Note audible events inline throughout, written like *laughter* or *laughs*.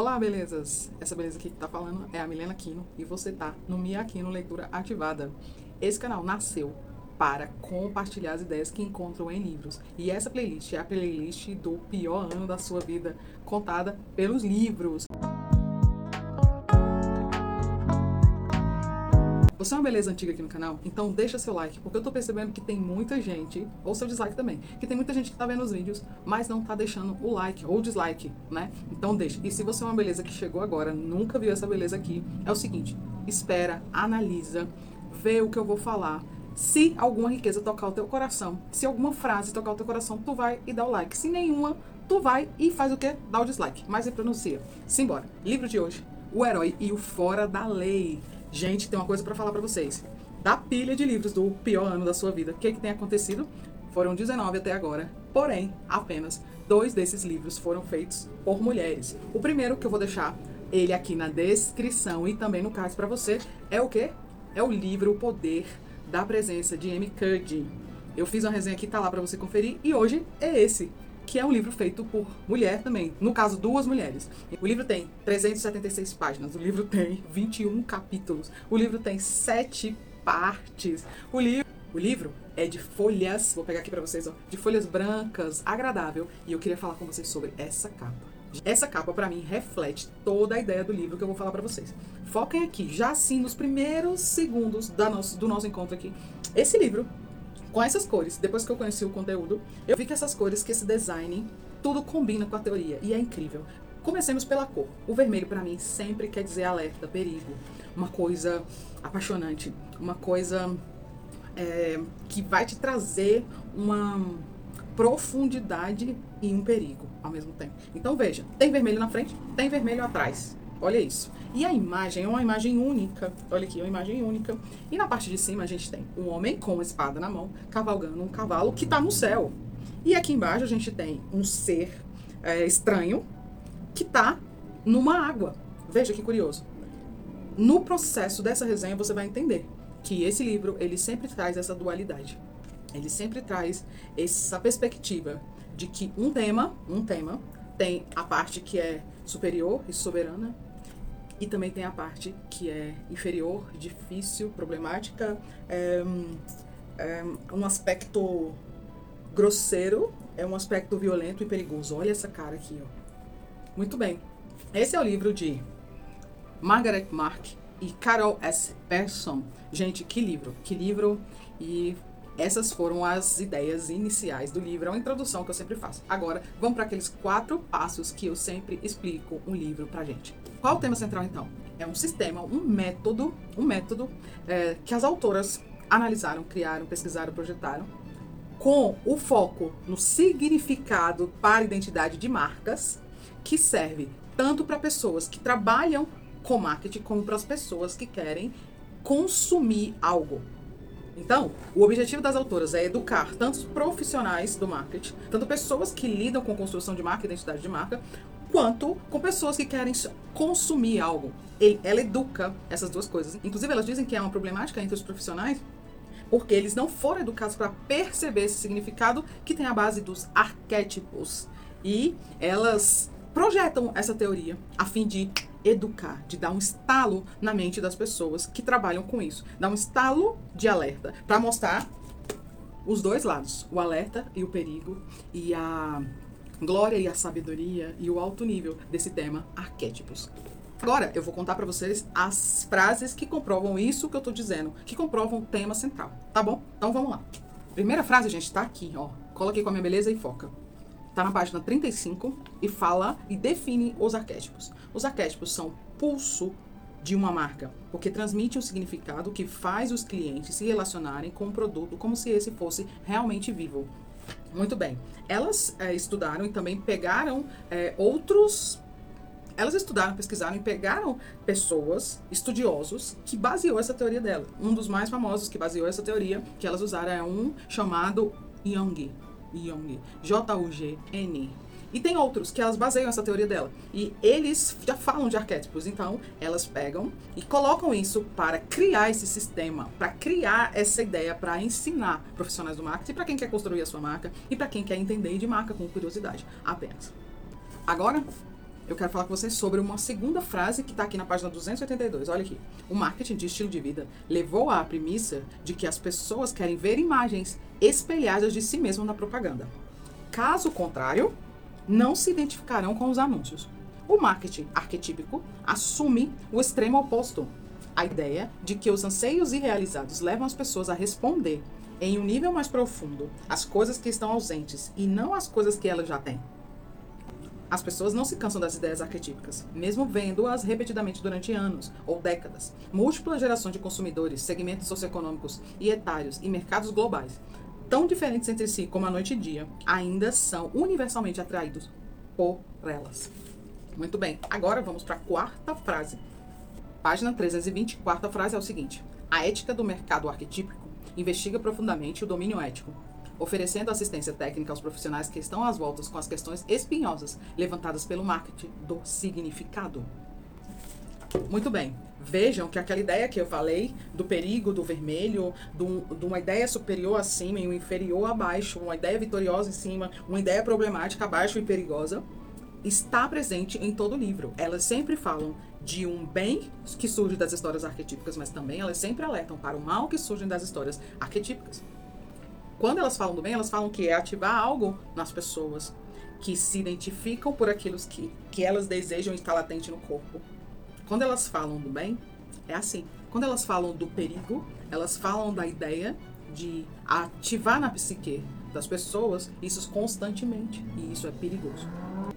Olá, belezas! Essa beleza aqui que tá falando é a Milena Aquino e você tá no Mia Aquino Leitura Ativada. Esse canal nasceu para compartilhar as ideias que encontram em livros. E essa playlist é a playlist do pior ano da sua vida, contada pelos livros. Você é uma beleza antiga aqui no canal? Então deixa seu like, porque eu tô percebendo que tem muita gente, ou seu dislike também, que tem muita gente que tá vendo os vídeos, mas não tá deixando o like ou o dislike, né? Então deixa. E se você é uma beleza que chegou agora, nunca viu essa beleza aqui, é o seguinte, espera, analisa, vê o que eu vou falar. Se alguma riqueza tocar o teu coração, se alguma frase tocar o teu coração, tu vai e dá o like. Se nenhuma, tu vai e faz o quê? Dá o dislike. Mas se pronuncia. Simbora. Livro de hoje. O Herói e o Fora da Lei. Gente, tem uma coisa para falar para vocês. Da pilha de livros do pior ano da sua vida, o que, que tem acontecido? Foram 19 até agora, porém, apenas dois desses livros foram feitos por mulheres. O primeiro que eu vou deixar ele aqui na descrição e também no card para você é o quê? É o livro O Poder da Presença de Amy Cuddy. Eu fiz uma resenha aqui, tá lá para você conferir e hoje é esse que é um livro feito por mulher também. No caso, duas mulheres. O livro tem 376 páginas, o livro tem 21 capítulos, o livro tem sete partes. O livro, o livro é de folhas, vou pegar aqui para vocês, ó, de folhas brancas, agradável, e eu queria falar com vocês sobre essa capa. Essa capa, para mim, reflete toda a ideia do livro que eu vou falar para vocês. Foquem aqui, já assim, nos primeiros segundos da nosso, do nosso encontro aqui. Esse livro com essas cores, depois que eu conheci o conteúdo, eu vi que essas cores, que esse design, tudo combina com a teoria e é incrível. Comecemos pela cor. O vermelho para mim sempre quer dizer alerta, perigo, uma coisa apaixonante, uma coisa é, que vai te trazer uma profundidade e um perigo ao mesmo tempo. Então veja, tem vermelho na frente, tem vermelho atrás. Olha isso. E a imagem é uma imagem única. Olha aqui, uma imagem única. E na parte de cima a gente tem um homem com uma espada na mão, cavalgando um cavalo que está no céu. E aqui embaixo a gente tem um ser é, estranho que está numa água. Veja que curioso. No processo dessa resenha você vai entender que esse livro ele sempre traz essa dualidade. Ele sempre traz essa perspectiva de que um tema, um tema, tem a parte que é superior e soberana e também tem a parte que é inferior, difícil, problemática, é, é um aspecto grosseiro, é um aspecto violento e perigoso. Olha essa cara aqui, ó. Muito bem. Esse é o livro de Margaret Mark e Carol S. Persson. Gente, que livro, que livro. E essas foram as ideias iniciais do livro, é uma introdução que eu sempre faço. Agora, vamos para aqueles quatro passos que eu sempre explico um livro para gente. Qual o tema central então? É um sistema, um método, um método é, que as autoras analisaram, criaram, pesquisaram, projetaram, com o foco no significado para a identidade de marcas, que serve tanto para pessoas que trabalham com marketing como para as pessoas que querem consumir algo. Então, o objetivo das autoras é educar tanto os profissionais do marketing, tanto pessoas que lidam com construção de marca, identidade de marca, quanto com pessoas que querem consumir algo. ela educa essas duas coisas. Inclusive, elas dizem que é uma problemática entre os profissionais porque eles não foram educados para perceber esse significado que tem a base dos arquétipos. E elas projetam essa teoria a fim de educar, de dar um estalo na mente das pessoas que trabalham com isso, dar um estalo de alerta para mostrar os dois lados, o alerta e o perigo e a glória e a sabedoria e o alto nível desse tema arquétipos. Agora eu vou contar para vocês as frases que comprovam isso que eu tô dizendo, que comprovam o tema central, tá bom? Então vamos lá. Primeira frase, gente, tá aqui, ó. Coloquei com a minha beleza e foca. Está na página 35 e fala e define os arquétipos. Os arquétipos são pulso de uma marca, porque transmite um significado que faz os clientes se relacionarem com o produto como se esse fosse realmente vivo. Muito bem. Elas é, estudaram e também pegaram é, outros. Elas estudaram, pesquisaram e pegaram pessoas, estudiosos, que baseou essa teoria dela. Um dos mais famosos que baseou essa teoria que elas usaram é um chamado Young. Jung, J-U-G-N. E tem outros que elas baseiam essa teoria dela. E eles já falam de arquétipos, então elas pegam e colocam isso para criar esse sistema, para criar essa ideia, para ensinar profissionais do marketing, para quem quer construir a sua marca e para quem quer entender de marca com curiosidade, apenas. Agora, eu quero falar com vocês sobre uma segunda frase que está aqui na página 282. Olha aqui. O marketing de estilo de vida levou à premissa de que as pessoas querem ver imagens espelhadas de si mesmo na propaganda. Caso contrário, não se identificarão com os anúncios. O marketing arquetípico assume o extremo oposto, a ideia de que os anseios irrealizados levam as pessoas a responder em um nível mais profundo as coisas que estão ausentes e não as coisas que elas já têm. As pessoas não se cansam das ideias arquetípicas, mesmo vendo-as repetidamente durante anos ou décadas. Múltiplas gerações de consumidores, segmentos socioeconômicos e etários e mercados globais, tão diferentes entre si como a noite e dia, ainda são universalmente atraídos por elas. Muito bem, agora vamos para a quarta frase. Página 320, quarta frase é o seguinte: A ética do mercado arquetípico investiga profundamente o domínio ético, oferecendo assistência técnica aos profissionais que estão às voltas com as questões espinhosas levantadas pelo marketing do significado. Muito bem. Vejam que aquela ideia que eu falei do perigo do vermelho, de uma ideia superior acima e uma inferior abaixo, uma ideia vitoriosa em cima, uma ideia problemática abaixo e perigosa, está presente em todo o livro. Elas sempre falam de um bem que surge das histórias arquetípicas, mas também elas sempre alertam para o mal que surge das histórias arquetípicas. Quando elas falam do bem, elas falam que é ativar algo nas pessoas que se identificam por aquilo que, que elas desejam estar latente no corpo. Quando elas falam do bem, é assim. Quando elas falam do perigo, elas falam da ideia de ativar na psique das pessoas isso constantemente. E isso é perigoso.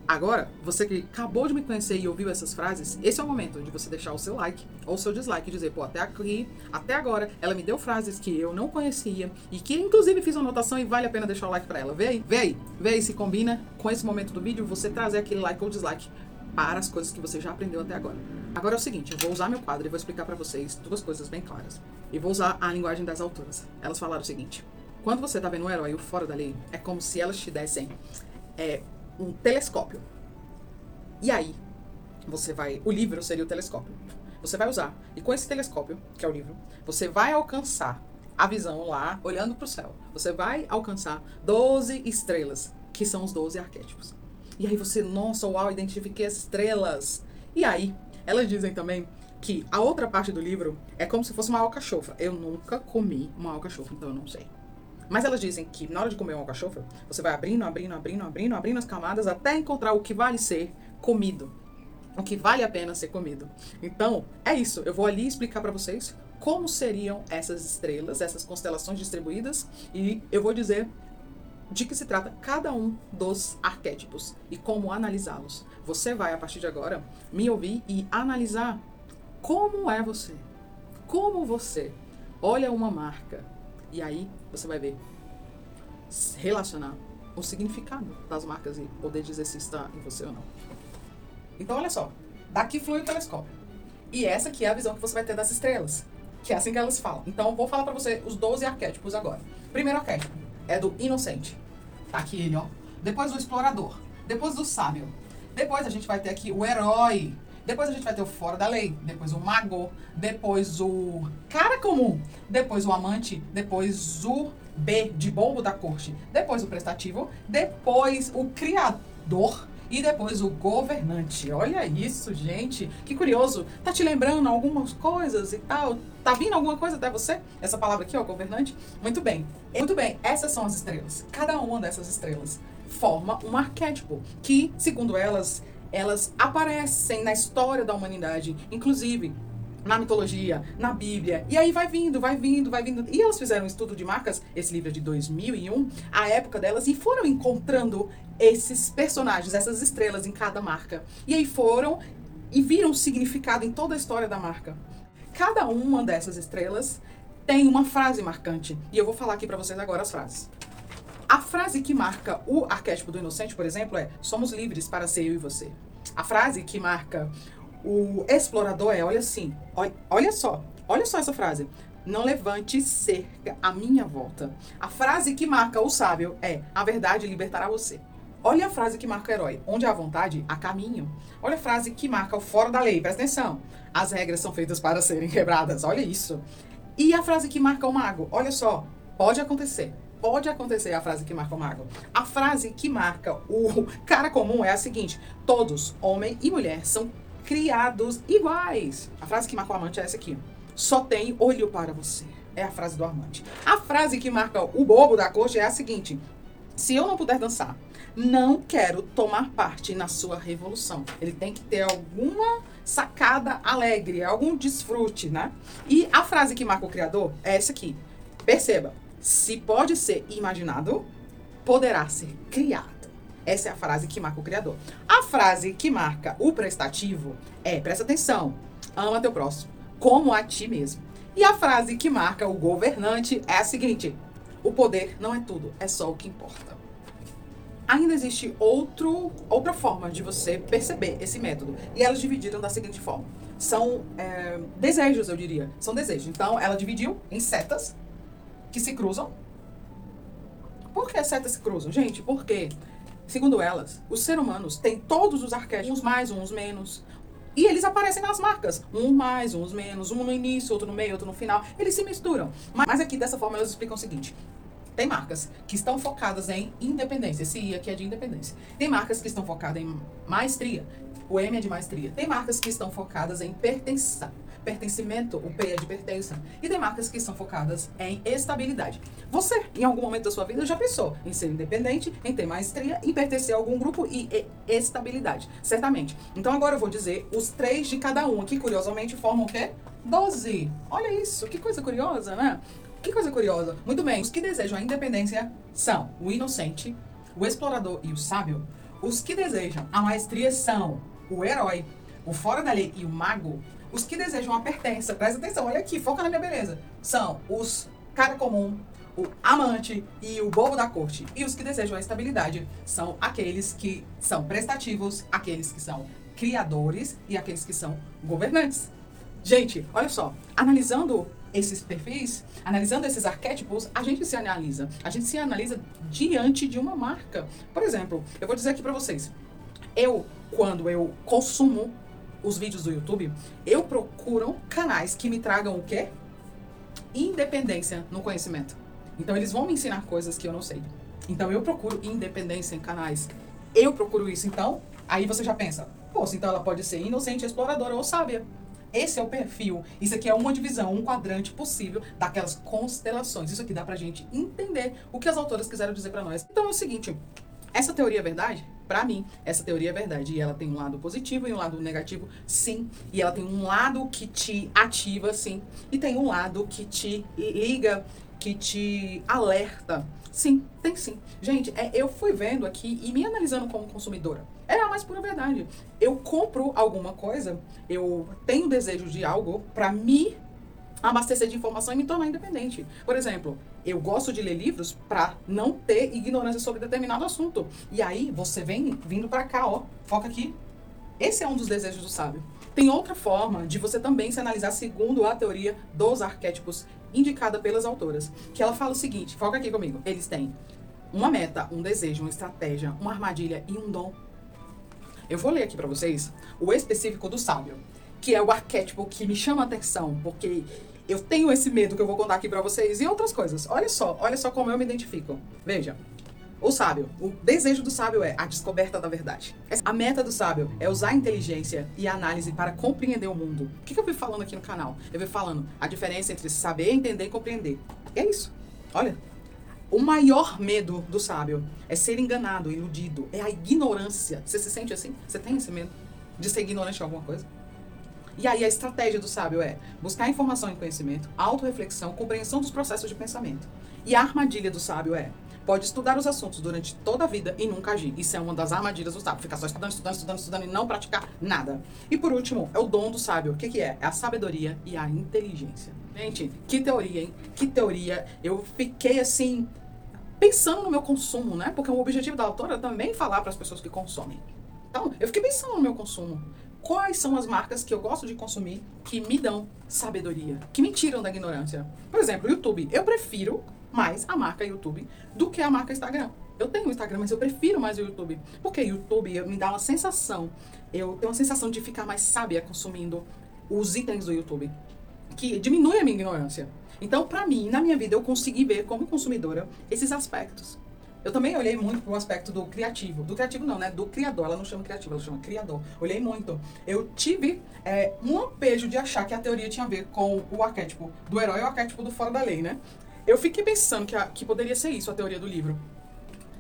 Agora, você que acabou de me conhecer e ouviu essas frases, esse é o momento de você deixar o seu like ou o seu dislike e dizer, pô, até aqui, até agora, ela me deu frases que eu não conhecia e que inclusive fiz uma anotação e vale a pena deixar o like para ela. Vê aí, vê aí, vê aí se combina com esse momento do vídeo você trazer aquele like ou dislike para as coisas que você já aprendeu até agora. Agora é o seguinte, eu vou usar meu quadro e vou explicar para vocês duas coisas bem claras. E vou usar a linguagem das autoras. Elas falaram o seguinte: quando você tá vendo um herói fora da lei, é como se elas te dessem é, um telescópio. E aí, você vai. O livro seria o telescópio. Você vai usar. E com esse telescópio, que é o livro, você vai alcançar a visão lá, olhando para o céu. Você vai alcançar 12 estrelas, que são os 12 arquétipos. E aí você, nossa, uau, identifiquei as estrelas. E aí, elas dizem também que a outra parte do livro é como se fosse uma alcachofra. Eu nunca comi uma alcachofra, então eu não sei. Mas elas dizem que na hora de comer uma alcachofra, você vai abrindo, abrindo, abrindo, abrindo, abrindo as camadas até encontrar o que vale ser comido. O que vale a pena ser comido. Então, é isso. Eu vou ali explicar para vocês como seriam essas estrelas, essas constelações distribuídas, e eu vou dizer de que se trata cada um dos arquétipos e como analisá-los. Você vai, a partir de agora, me ouvir e analisar como é você. Como você olha uma marca, e aí você vai ver, relacionar o significado das marcas e poder dizer se está em você ou não. Então, olha só. Daqui flui o telescópio. E essa aqui é a visão que você vai ter das estrelas. Que é assim que elas falam. Então, vou falar para você os 12 arquétipos agora. Primeiro arquétipo é do inocente. Tá aqui ele, ó. Depois o explorador. Depois do sábio. Depois a gente vai ter aqui o herói. Depois a gente vai ter o fora da lei, depois o mago, depois o cara comum, depois o amante, depois o B de bombo da corte, depois o prestativo, depois o criador e depois o governante. Olha isso, gente. Que curioso. Tá te lembrando algumas coisas e tal? Tá vindo alguma coisa até você? Essa palavra aqui, ó, governante? Muito bem. Muito bem. Essas são as estrelas. Cada uma dessas estrelas forma um arquétipo que, segundo elas, elas aparecem na história da humanidade, inclusive na mitologia, na Bíblia. E aí vai vindo, vai vindo, vai vindo. E elas fizeram um estudo de marcas, esse livro é de 2001, a época delas, e foram encontrando esses personagens, essas estrelas em cada marca. E aí foram e viram o significado em toda a história da marca. Cada uma dessas estrelas tem uma frase marcante. E eu vou falar aqui para vocês agora as frases. A frase que marca o arquétipo do inocente, por exemplo, é: somos livres para ser eu e você. A frase que marca o explorador é: olha assim, olha, olha só, olha só essa frase. Não levante cerca à minha volta. A frase que marca o sábio é: a verdade libertará você. Olha a frase que marca o herói. Onde há vontade, há caminho. Olha a frase que marca o fora da lei. Presta atenção. As regras são feitas para serem quebradas. Olha isso. E a frase que marca o mago. Olha só. Pode acontecer pode acontecer a frase que marca o mago. A frase que marca o *laughs* cara comum é a seguinte: todos, homem e mulher, são criados iguais. A frase que marca o amante é essa aqui: só tem olho para você. É a frase do amante. A frase que marca o bobo da corte é a seguinte: se eu não puder dançar, não quero tomar parte na sua revolução. Ele tem que ter alguma sacada alegre, algum desfrute, né? E a frase que marca o criador é essa aqui. Perceba, se pode ser imaginado, poderá ser criado. Essa é a frase que marca o criador. A frase que marca o prestativo é, presta atenção, ama teu próximo, como a ti mesmo. E a frase que marca o governante é a seguinte: o poder não é tudo, é só o que importa ainda existe outro, outra forma de você perceber esse método. E elas dividiram da seguinte forma: são é, desejos, eu diria. São desejos. Então, ela dividiu em setas que se cruzam. Por que setas se cruzam? Gente, porque, segundo elas, os seres humanos têm todos os arquétipos, uns mais, uns menos. E eles aparecem nas marcas. Um mais, uns menos, um no início, outro no meio, outro no final. Eles se misturam. Mas aqui, dessa forma, elas explicam o seguinte: tem marcas que estão focadas em independência. Esse I aqui é de independência. Tem marcas que estão focadas em maestria. O M é de maestria. Tem marcas que estão focadas em pertença. Pertencimento, o P é de pertença. E tem marcas que estão focadas em estabilidade. Você, em algum momento da sua vida, já pensou em ser independente, em ter maestria, em pertencer a algum grupo e, e estabilidade. Certamente. Então agora eu vou dizer os três de cada um, que curiosamente formam o quê? Doze. Olha isso, que coisa curiosa, né? Que coisa curiosa. Muito bem, os que desejam a independência são o inocente, o explorador e o sábio. Os que desejam a maestria são o herói, o fora da lei e o mago. Os que desejam a pertença, presta atenção, olha aqui, foca na minha beleza. São os cara comum, o amante e o bobo da corte. E os que desejam a estabilidade são aqueles que são prestativos, aqueles que são criadores e aqueles que são governantes. Gente, olha só, analisando esses perfis, analisando esses arquétipos, a gente se analisa. A gente se analisa diante de uma marca. Por exemplo, eu vou dizer aqui para vocês. Eu, quando eu consumo os vídeos do YouTube, eu procuro canais que me tragam o quê? Independência no conhecimento. Então eles vão me ensinar coisas que eu não sei. Então eu procuro independência em canais. Eu procuro isso. Então, aí você já pensa, pô, então ela pode ser inocente, exploradora ou sábia. Esse é o perfil. Isso aqui é uma divisão, um quadrante possível daquelas constelações. Isso aqui dá pra gente entender o que as autoras quiseram dizer para nós. Então é o seguinte, essa teoria é verdade? Para mim, essa teoria é verdade. E ela tem um lado positivo e um lado negativo, sim. E ela tem um lado que te ativa, sim. E tem um lado que te liga, que te alerta. Sim, tem sim. Gente, é, eu fui vendo aqui e me analisando como consumidora. É a mais pura verdade. Eu compro alguma coisa, eu tenho desejo de algo para me abastecer de informação e me tornar independente. Por exemplo, eu gosto de ler livros para não ter ignorância sobre determinado assunto. E aí você vem vindo para cá, ó, foca aqui. Esse é um dos desejos do sábio. Tem outra forma de você também se analisar segundo a teoria dos arquétipos indicada pelas autoras, que ela fala o seguinte, foca aqui comigo. Eles têm uma meta, um desejo, uma estratégia, uma armadilha e um dom eu vou ler aqui para vocês o específico do sábio, que é o arquétipo que me chama a atenção, porque eu tenho esse medo que eu vou contar aqui para vocês e outras coisas. Olha só, olha só como eu me identifico. Veja. O sábio, o desejo do sábio é a descoberta da verdade. A meta do sábio é usar a inteligência e a análise para compreender o mundo. O que, que eu vi falando aqui no canal? Eu vi falando a diferença entre saber, entender e compreender. E é isso. Olha, o maior medo do sábio é ser enganado, iludido, é a ignorância. Você se sente assim? Você tem esse medo de ser ignorante em alguma coisa? E aí a estratégia do sábio é buscar informação e conhecimento, autorreflexão, compreensão dos processos de pensamento. E a armadilha do sábio é pode estudar os assuntos durante toda a vida e nunca agir. Isso é uma das armadilhas do sábio. Ficar só estudando, estudando, estudando, estudando e não praticar nada. E por último, é o dom do sábio. O que, que é? É a sabedoria e a inteligência. Gente, que teoria, hein? Que teoria. Eu fiquei assim pensando no meu consumo, né? Porque o objetivo da autora é também falar para as pessoas que consomem. Então, eu fiquei pensando no meu consumo. Quais são as marcas que eu gosto de consumir que me dão sabedoria, que me tiram da ignorância? Por exemplo, YouTube. Eu prefiro mais a marca YouTube do que a marca Instagram. Eu tenho Instagram, mas eu prefiro mais o YouTube. Porque YouTube me dá uma sensação, eu tenho uma sensação de ficar mais sábia consumindo os itens do YouTube. que diminui a minha ignorância. Então, para mim, na minha vida, eu consegui ver como consumidora esses aspectos. Eu também olhei muito pro aspecto do criativo. Do criativo não, né? Do criador. Ela não chama criativo, ela chama criador. Olhei muito. Eu tive é, um lampejo de achar que a teoria tinha a ver com o arquétipo do herói e o arquétipo do fora da lei, né? Eu fiquei pensando que, a, que poderia ser isso a teoria do livro.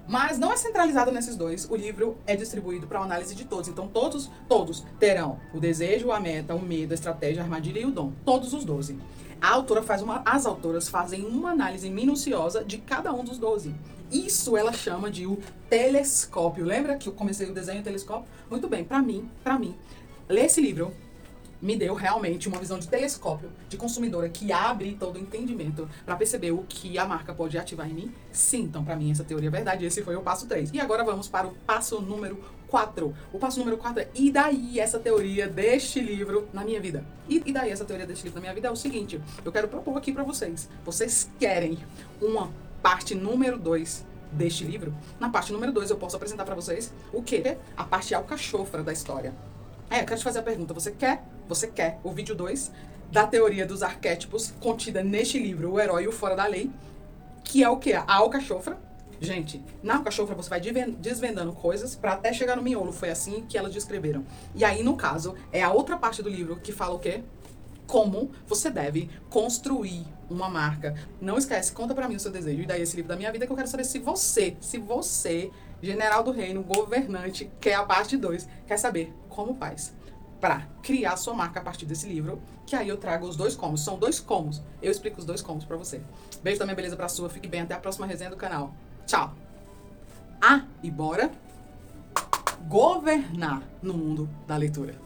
Mas não é centralizado nesses dois. O livro é distribuído para análise de todos. Então, todos, todos terão o desejo, a meta, o medo, a estratégia, a armadilha e o dom. Todos os 12. A autora faz uma, as autoras fazem uma análise minuciosa de cada um dos 12. Isso ela chama de o telescópio. Lembra que eu comecei o desenho telescópio? Muito bem, para mim, para mim, ler esse livro me deu realmente uma visão de telescópio de consumidora que abre todo o entendimento para perceber o que a marca pode ativar em mim. Sim, então para mim essa teoria é verdade. Esse foi o passo 3. E agora vamos para o passo número 4. O passo número 4 é e daí essa teoria deste livro na minha vida? E, e daí essa teoria deste livro na minha vida é o seguinte, eu quero propor aqui para vocês. Vocês querem uma parte número 2 deste livro? Na parte número 2 eu posso apresentar para vocês o quê? A parte alcachofra da história. É, eu quero te fazer a pergunta. Você quer, você quer o vídeo 2 da teoria dos arquétipos contida neste livro, O Herói e o Fora da Lei, que é o que? A alcachofra. Gente, na alcachofra você vai desvendando coisas para até chegar no miolo. Foi assim que elas descreveram. E aí, no caso, é a outra parte do livro que fala o quê? Como você deve construir uma marca. Não esquece, conta para mim o seu desejo. E daí esse livro da minha vida que eu quero saber se você, se você general do reino, governante, que é a parte 2, quer saber como faz para criar sua marca a partir desse livro, que aí eu trago os dois comos. São dois comos. Eu explico os dois comos para você. Beijo também, beleza pra sua. Fique bem. Até a próxima resenha do canal. Tchau. Ah, e bora governar no mundo da leitura.